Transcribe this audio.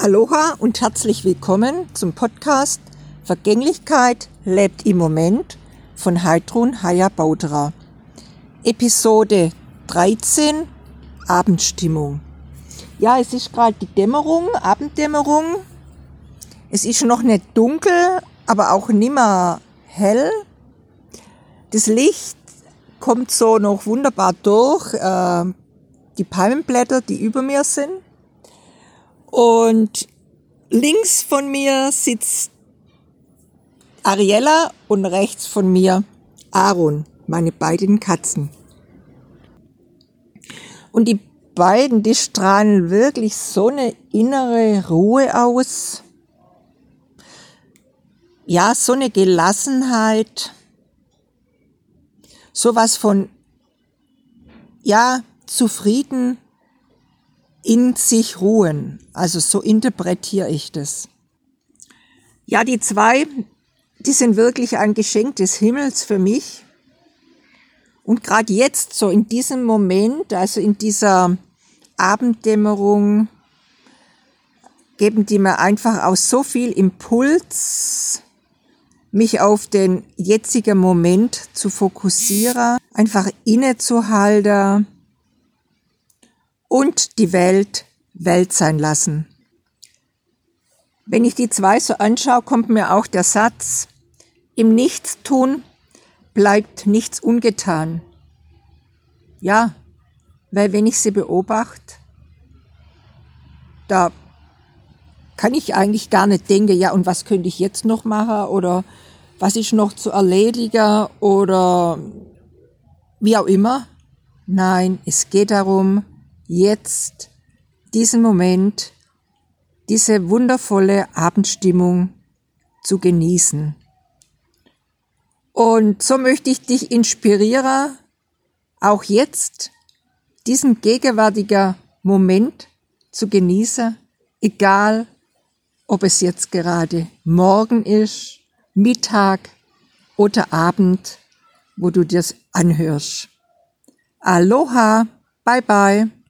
Aloha und herzlich willkommen zum Podcast Vergänglichkeit lebt im Moment von Heidrun Haya Baudra. Episode 13 Abendstimmung. Ja, es ist gerade die Dämmerung, Abenddämmerung. Es ist noch nicht dunkel, aber auch nimmer hell. Das Licht kommt so noch wunderbar durch. Äh, die Palmenblätter, die über mir sind. Und links von mir sitzt Ariella und rechts von mir Aaron, meine beiden Katzen. Und die beiden, die strahlen wirklich so eine innere Ruhe aus. Ja, so eine Gelassenheit. Sowas von, ja, zufrieden in sich ruhen. Also so interpretiere ich das. Ja, die zwei, die sind wirklich ein Geschenk des Himmels für mich. Und gerade jetzt, so in diesem Moment, also in dieser Abenddämmerung, geben die mir einfach aus so viel Impuls, mich auf den jetzigen Moment zu fokussieren, einfach innezuhalten und die Welt Welt sein lassen. Wenn ich die zwei so anschaue, kommt mir auch der Satz, im Nichtstun bleibt nichts ungetan. Ja, weil wenn ich sie beobachte, da kann ich eigentlich gar nicht denken, ja, und was könnte ich jetzt noch machen oder was ist noch zu erledigen oder wie auch immer. Nein, es geht darum, jetzt diesen Moment, diese wundervolle Abendstimmung zu genießen. Und so möchte ich dich inspirieren, auch jetzt diesen gegenwärtigen Moment zu genießen, egal ob es jetzt gerade morgen ist, Mittag oder Abend, wo du das anhörst. Aloha, bye bye.